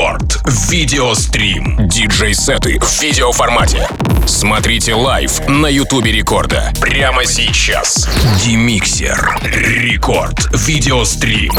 Рекорд. Видеострим. Диджей-сеты в видеоформате. Смотрите лайв на Ютубе Рекорда. Прямо сейчас. Димиксер. Рекорд. Видеострим.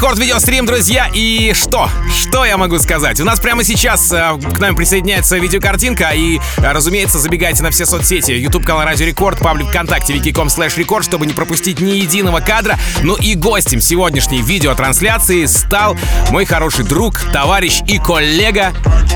Рекорд видеострим, друзья. И что? Что я могу сказать? У нас прямо сейчас э, к нам присоединяется видеокартинка. И, э, разумеется, забегайте на все соцсети. YouTube канал Радио Рекорд, паблик ВКонтакте, vk.com слэш record, чтобы не пропустить ни единого кадра. Ну и гостем сегодняшней видеотрансляции стал мой хороший друг, товарищ и коллега,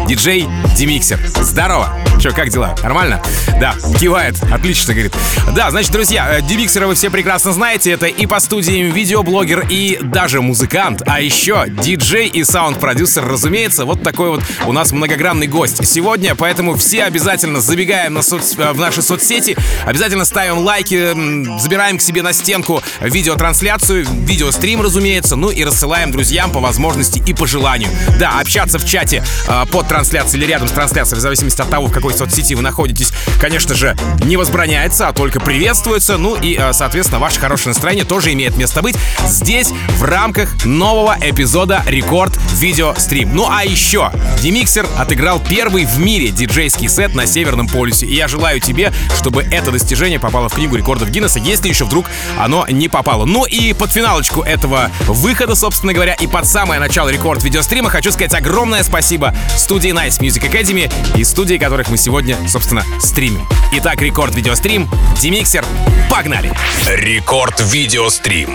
диджей Димиксер. Здорово! Че, как дела? Нормально? Да, кивает. Отлично, говорит. Да, значит, друзья, э, Димиксера вы все прекрасно знаете. Это и по студиям видеоблогер, и даже музыкант, а еще диджей и саунд-продюсер, разумеется, вот такой вот у нас многогранный гость сегодня, поэтому все обязательно забегаем на соц... в наши соцсети, обязательно ставим лайки, забираем к себе на стенку видеотрансляцию, видеострим, разумеется, ну и рассылаем друзьям по возможности и по желанию. Да, общаться в чате э, под трансляцией или рядом с трансляцией, в зависимости от того, в какой соцсети вы находитесь, конечно же, не возбраняется, а только приветствуется, ну и, э, соответственно, ваше хорошее настроение тоже имеет место быть здесь, в рамках нового эпизода Рекорд Видео Стрим. Ну а еще Демиксер отыграл первый в мире диджейский сет на Северном полюсе. И я желаю тебе, чтобы это достижение попало в книгу рекордов Гиннесса, если еще вдруг оно не попало. Ну и под финалочку этого выхода, собственно говоря, и под самое начало рекорд видеострима хочу сказать огромное спасибо студии Nice Music Academy и студии, которых мы сегодня, собственно, стримим. Итак, рекорд видеострим, Демиксер, погнали! Рекорд видеострим.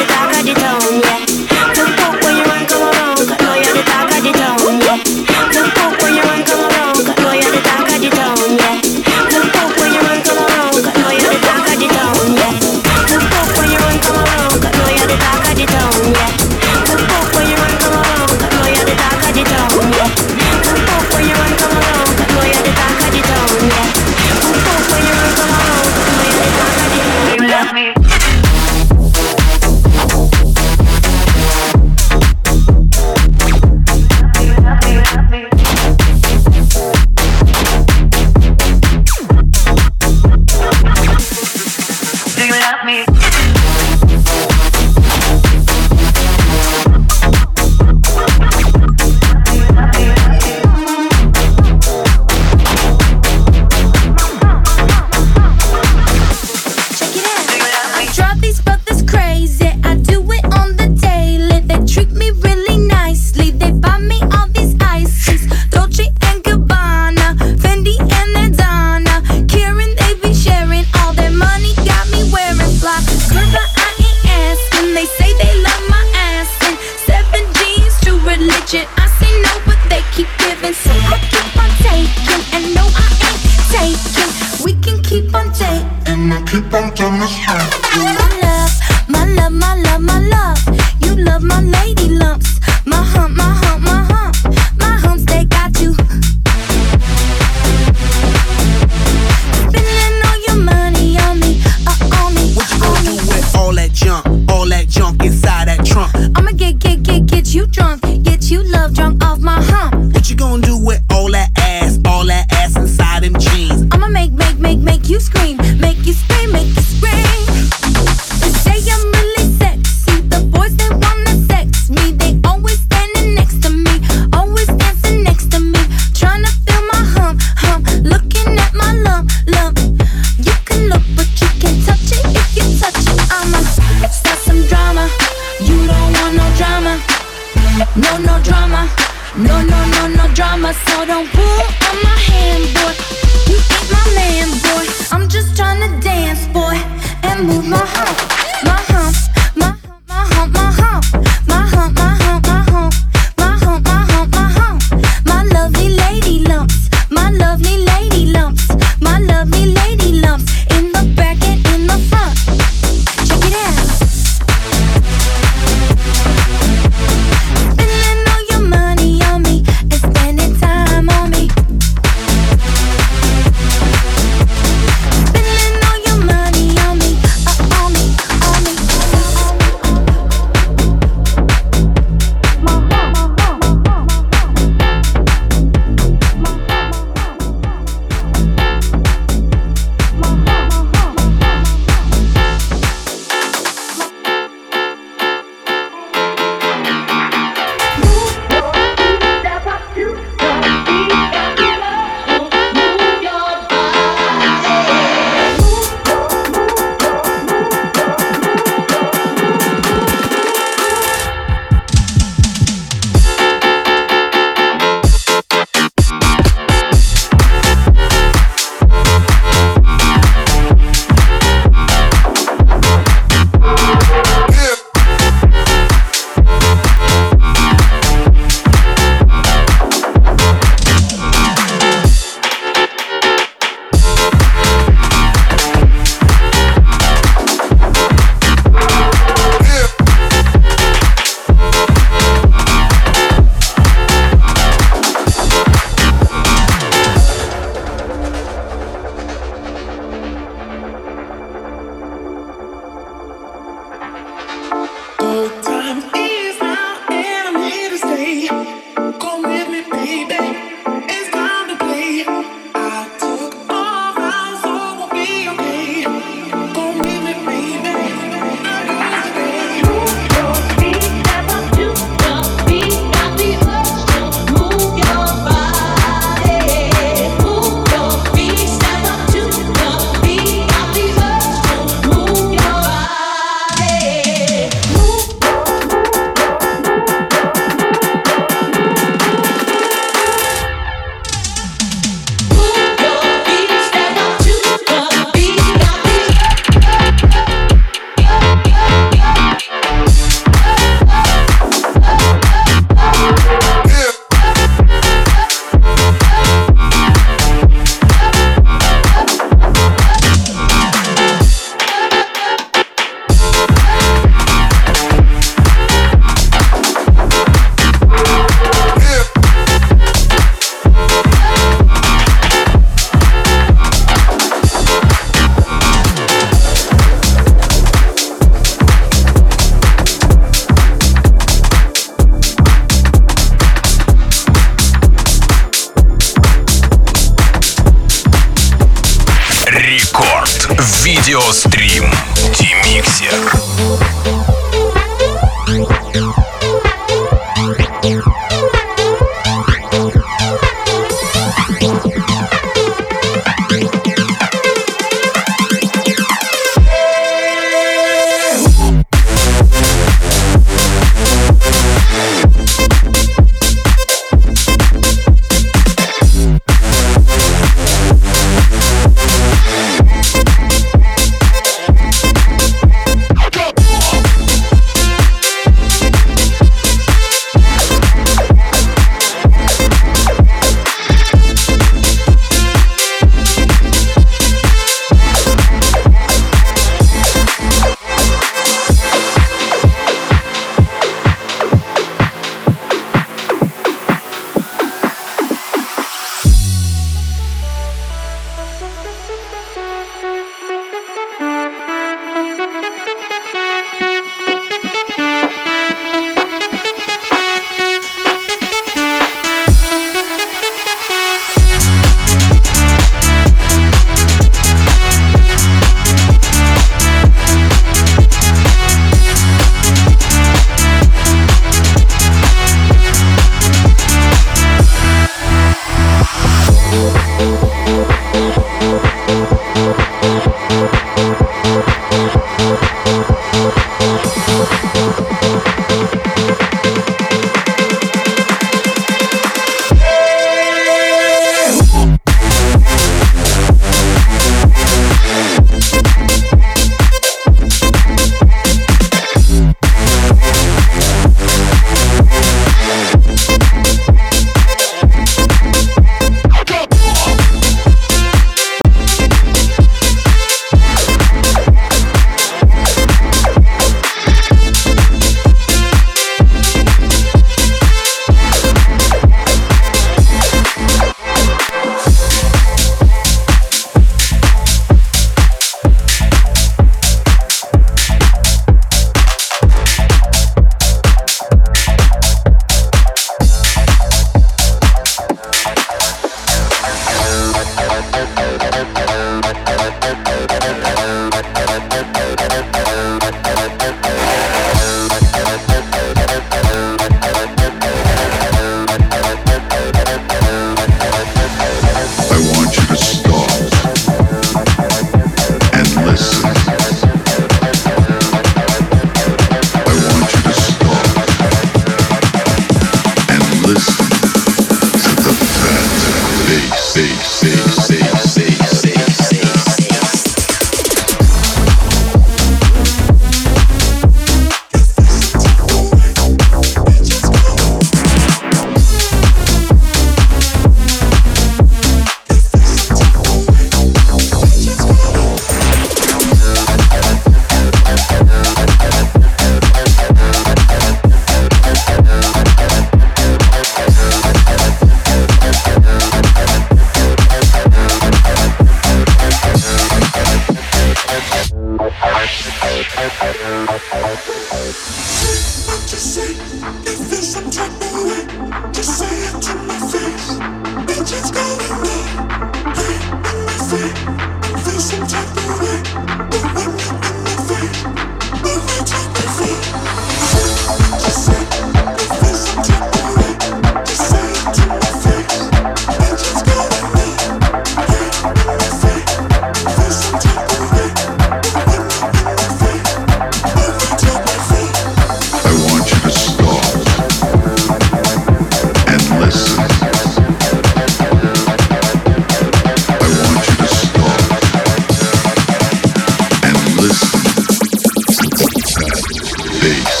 Peace.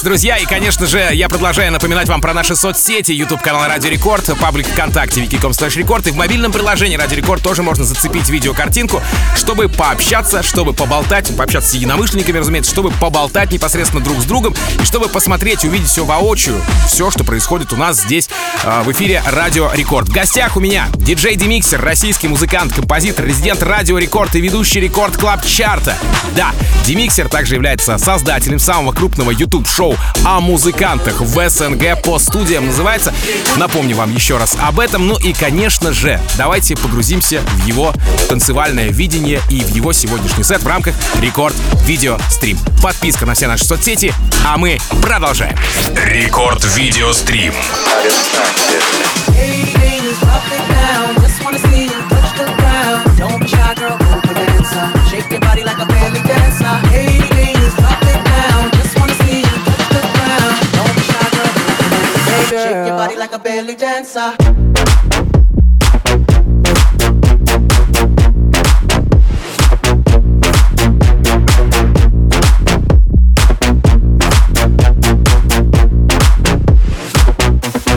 Продолжается, друзья. И, конечно же, я продолжаю напоминать вам про наши соцсети. YouTube канал Радио Рекорд, паблик ВКонтакте, vk.com слэш Рекорд. И в мобильном приложении Радио Рекорд тоже можно зацепить видеокартинку, чтобы пообщаться, чтобы поболтать, пообщаться с единомышленниками, разумеется, чтобы поболтать непосредственно друг с другом и чтобы посмотреть, увидеть все воочию, все, что происходит у нас здесь э, в эфире Радио Рекорд. В гостях у меня диджей Димиксер, российский музыкант, композитор, резидент Радио Рекорд и ведущий Record Club Chart а. Да, Демиксер также является создателем самого крупного YouTube-шоу о музыкантах в СНГ по студиям называется. Напомню вам еще раз об этом. Ну и, конечно же, давайте погрузимся в его танцевальное видение и в его сегодняшний сет в рамках Рекорд Видео Стрим. Подписка на все наши соцсети, а мы продолжаем. Рекорд Видео Стрим. Shake body like a belly dancer.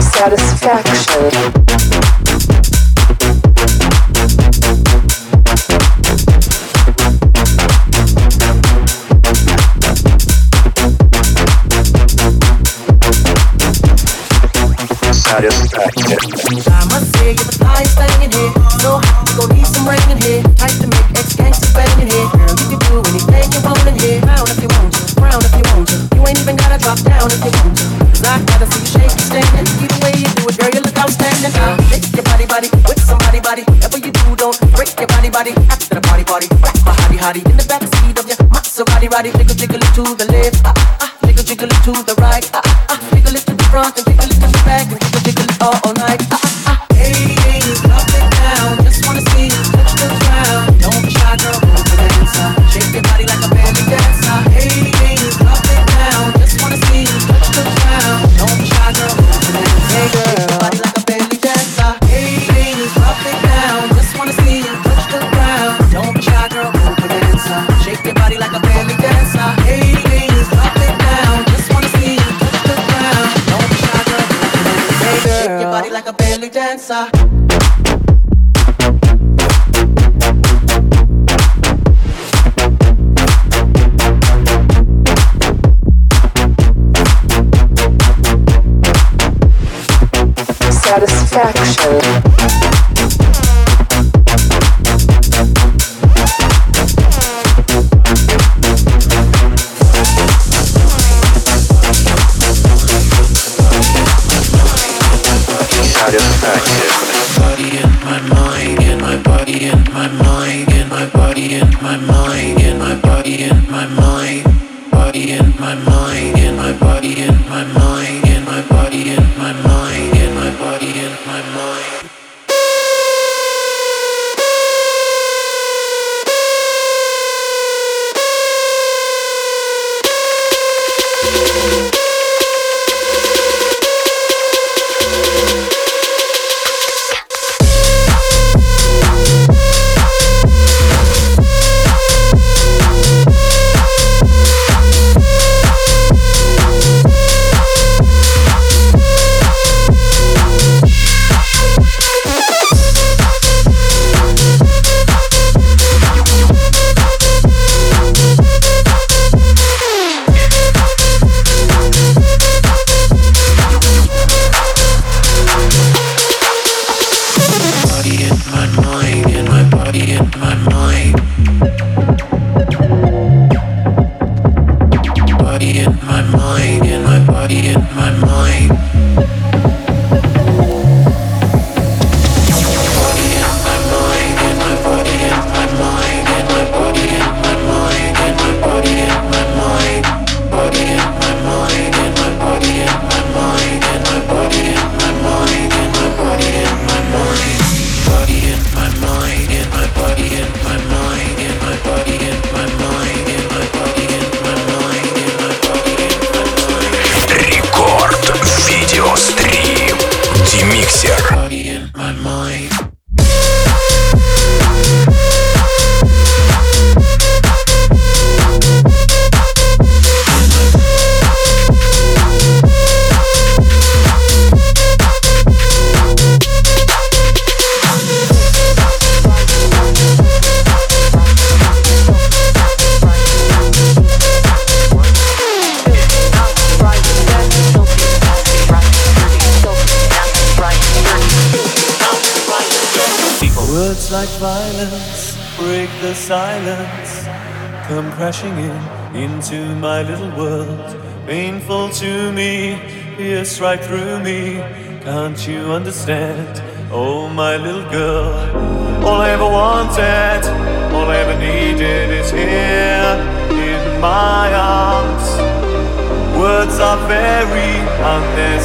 satisfaction. I must say you're the gon' some here. Type to make ex gangsters bang in here. Girl, you do you in here. If you want if you want. You ain't even gotta drop down if you want see you way you do it, girl, you look outstanding. Your body, body, with somebody, body. Whatever you do, don't break your body, body. After the party, party, rock my. In the of your roddy. Jiggle, jiggle it to the left, ah, ah. Jiggle, jiggle it to the right, ah, ah. Jiggle it to the front and my little world, painful to me, pierced right through me. Can't you understand? Oh, my little girl, all I ever wanted, all I ever needed is here in my arms. Words are very unnecessary.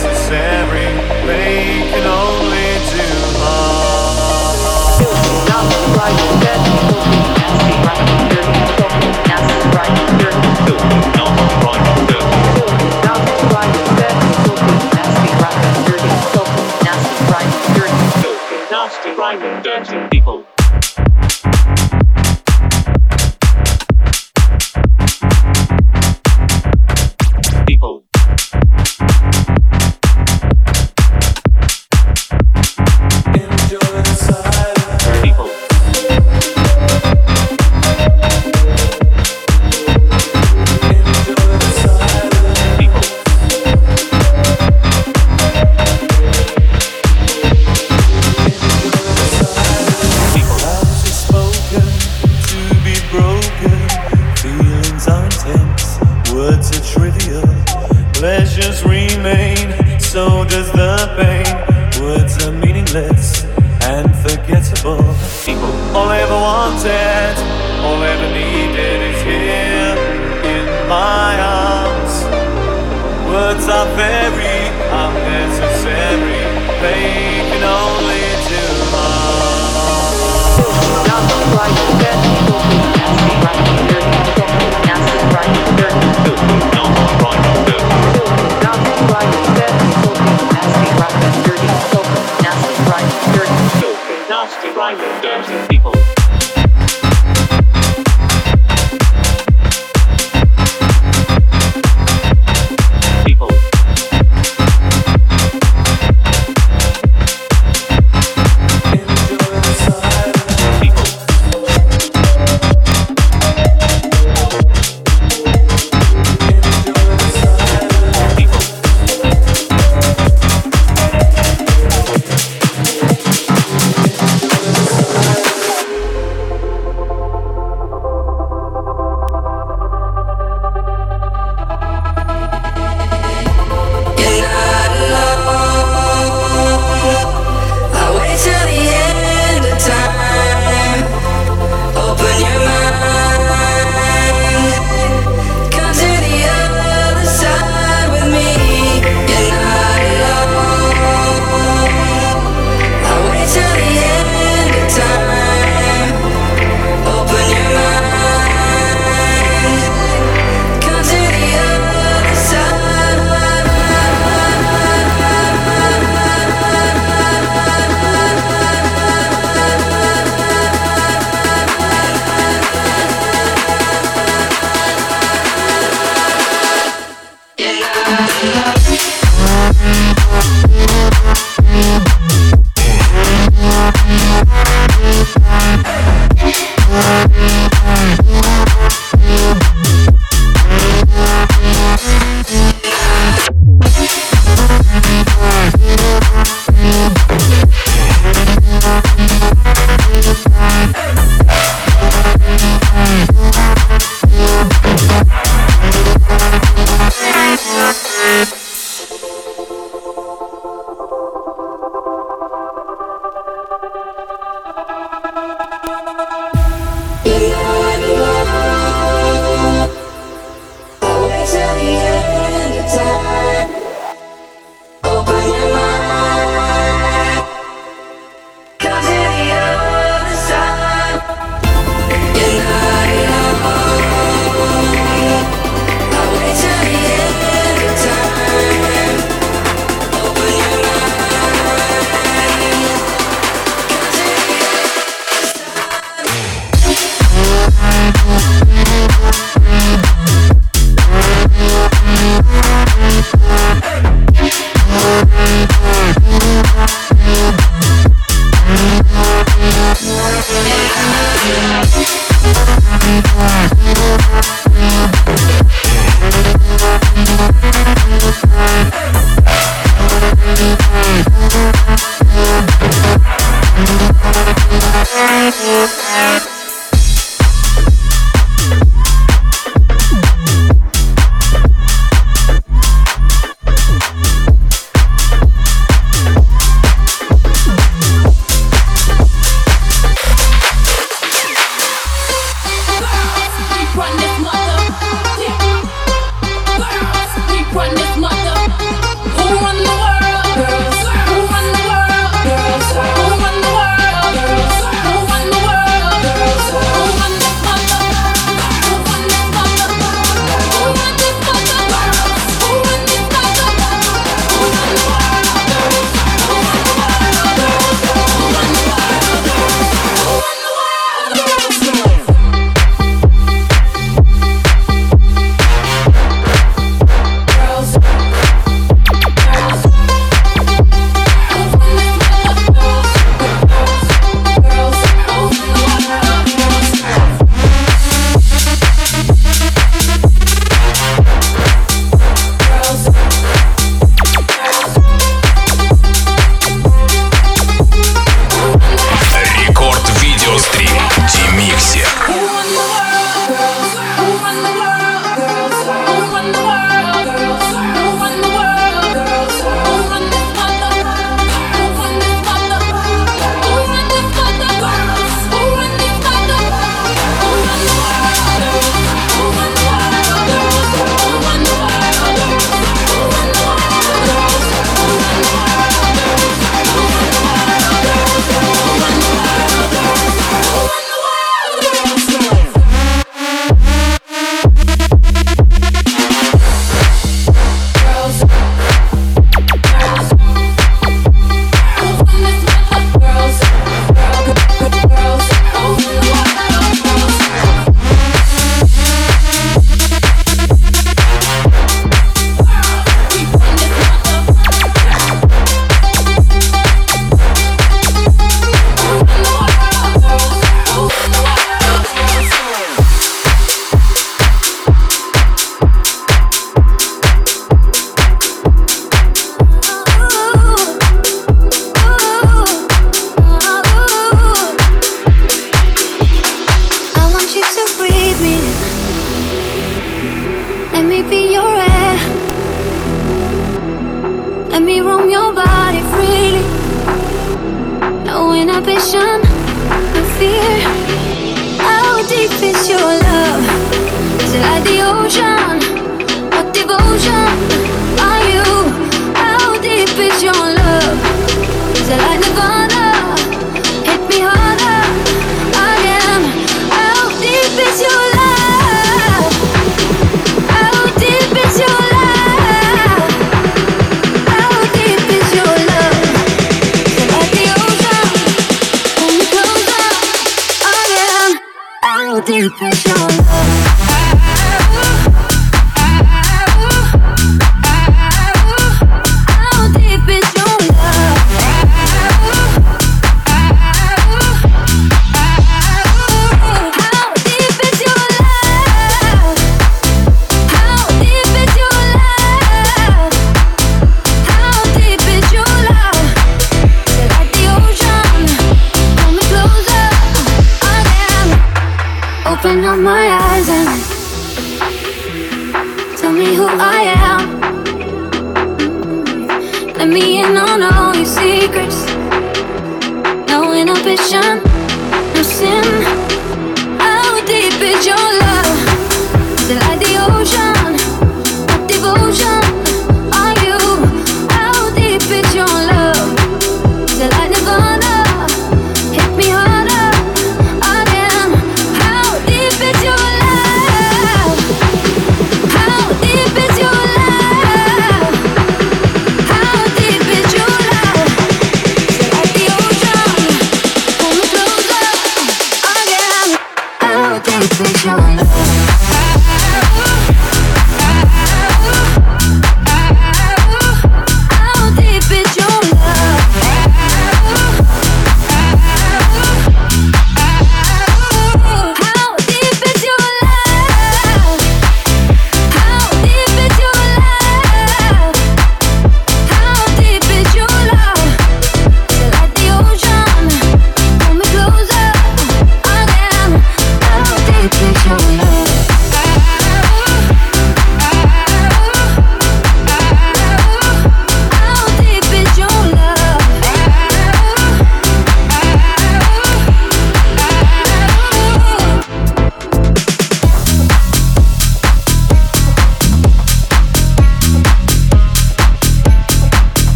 忧伤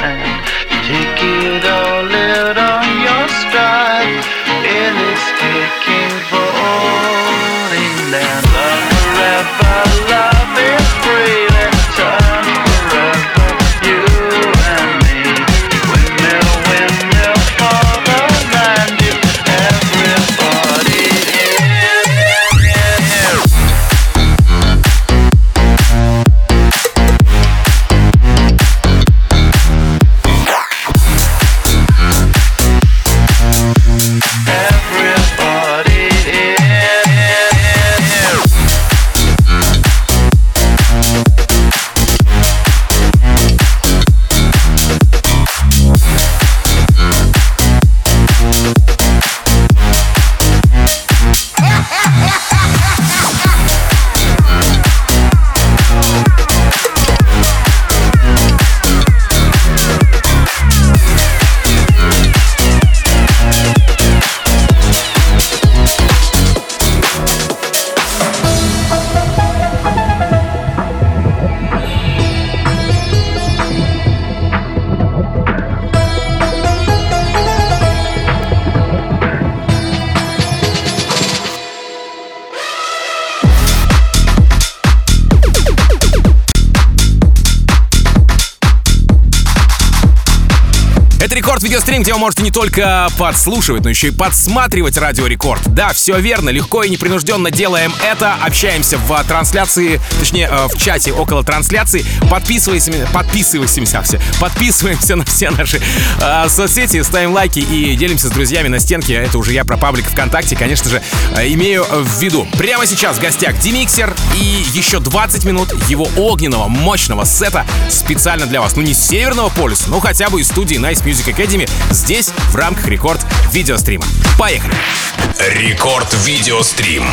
and take it. стрим, где вы можете не только подслушивать, но еще и подсматривать Радио Рекорд. Да, все верно, легко и непринужденно делаем это, общаемся в а, трансляции, точнее, э, в чате около трансляции, подписываемся, подписываемся все, подписываемся на все наши э, соцсети, ставим лайки и делимся с друзьями на стенке. А это уже я про паблик ВКонтакте, конечно же, э, имею э, в виду. Прямо сейчас в гостях Демиксер и еще 20 минут его огненного, мощного сета специально для вас. Ну, не с Северного полюса, но хотя бы из студии Nice Music Academy, здесь в рамках рекорд видеострима. Поехали! Рекорд видеострим.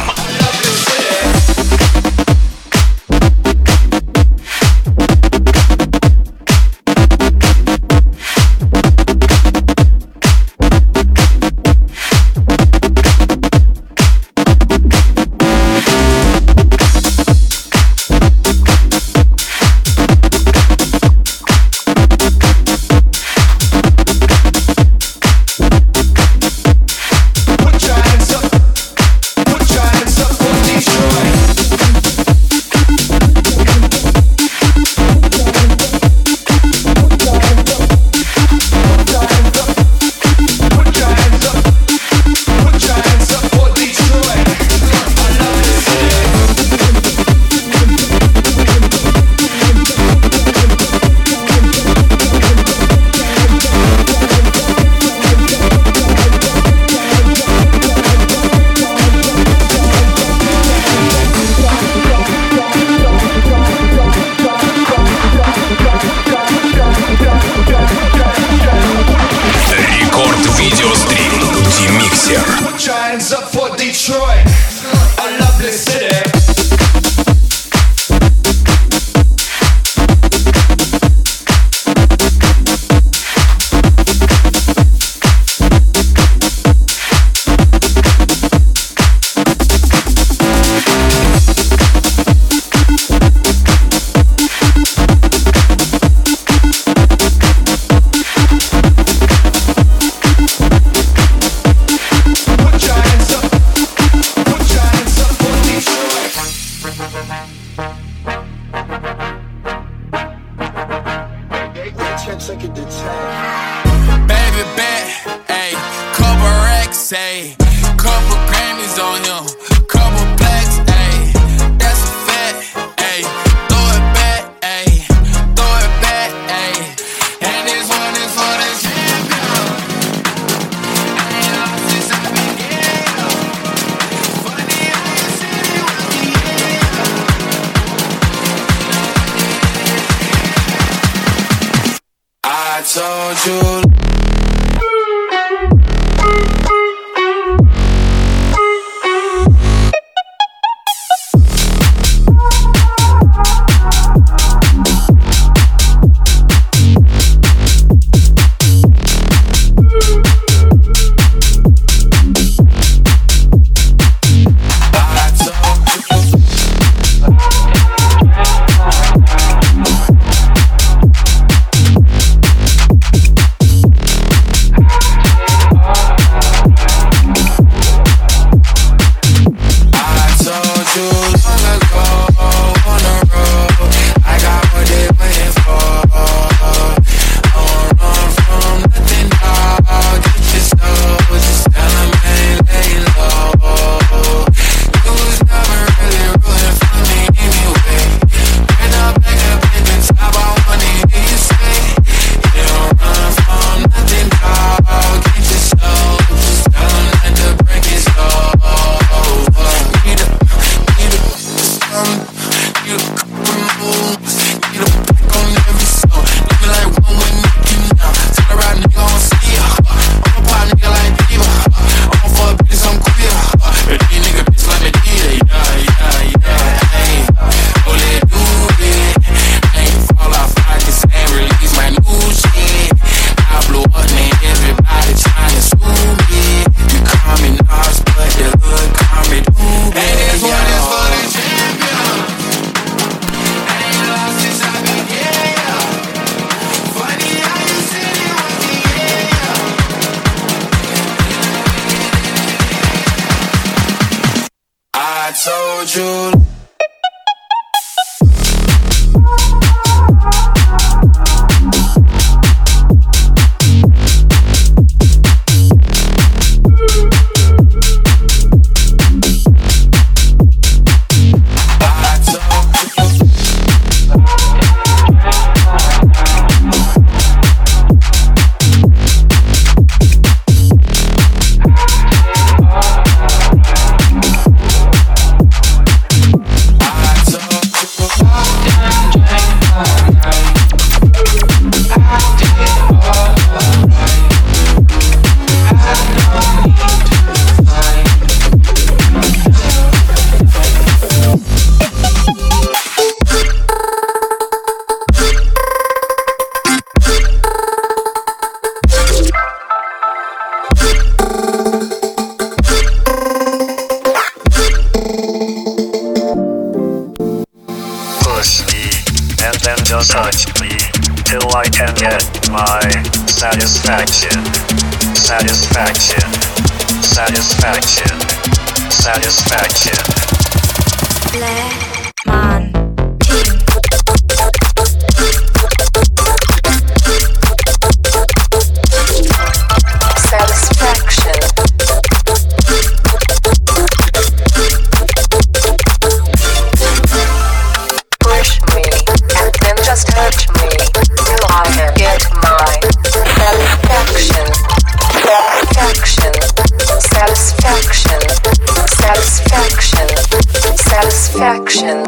I can get my satisfaction. Satisfaction. Satisfaction. Satisfaction. Let emotions.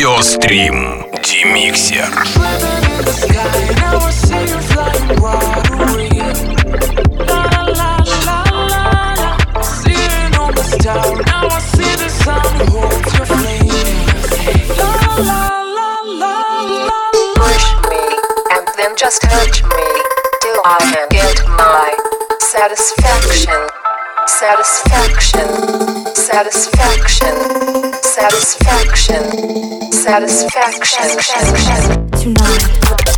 Радиострим. Демиксер. Just touch me, till I get my satisfaction? satisfaction, satisfaction, satisfaction satisfaction tonight.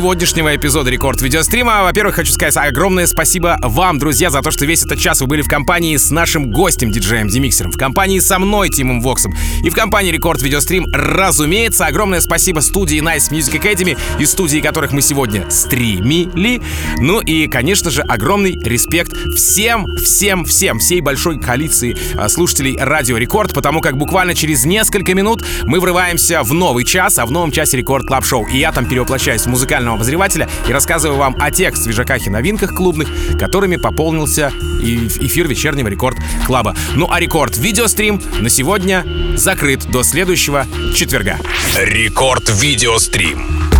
Сегодняшнего эпизода Рекорд Видеострима, во-первых, хочу сказать огромное спасибо вам, друзья, за то, что весь этот час вы были в компании с нашим гостем, диджеем Димиксером, в компании со мной, Тимом Воксом, и в компании Рекорд Видеострим, разумеется. Огромное спасибо студии Nice Music Academy, из студии которых мы сегодня стримили. Ну и, конечно же, огромный респект всем, всем, всем, всей большой коалиции а, слушателей Радио Рекорд, потому как буквально через несколько минут мы врываемся в новый час, а в новом часе Record Club Show. И я там перевоплощаюсь в музыкального обозревателя и рассказываю вам о тех свежаках и новинках клубных, которыми пополнился эфир вечернего Record Club а. Ну а Рекорд Видеострим на сегодня закрыт до следующего четверга. Рекорд Видеострим.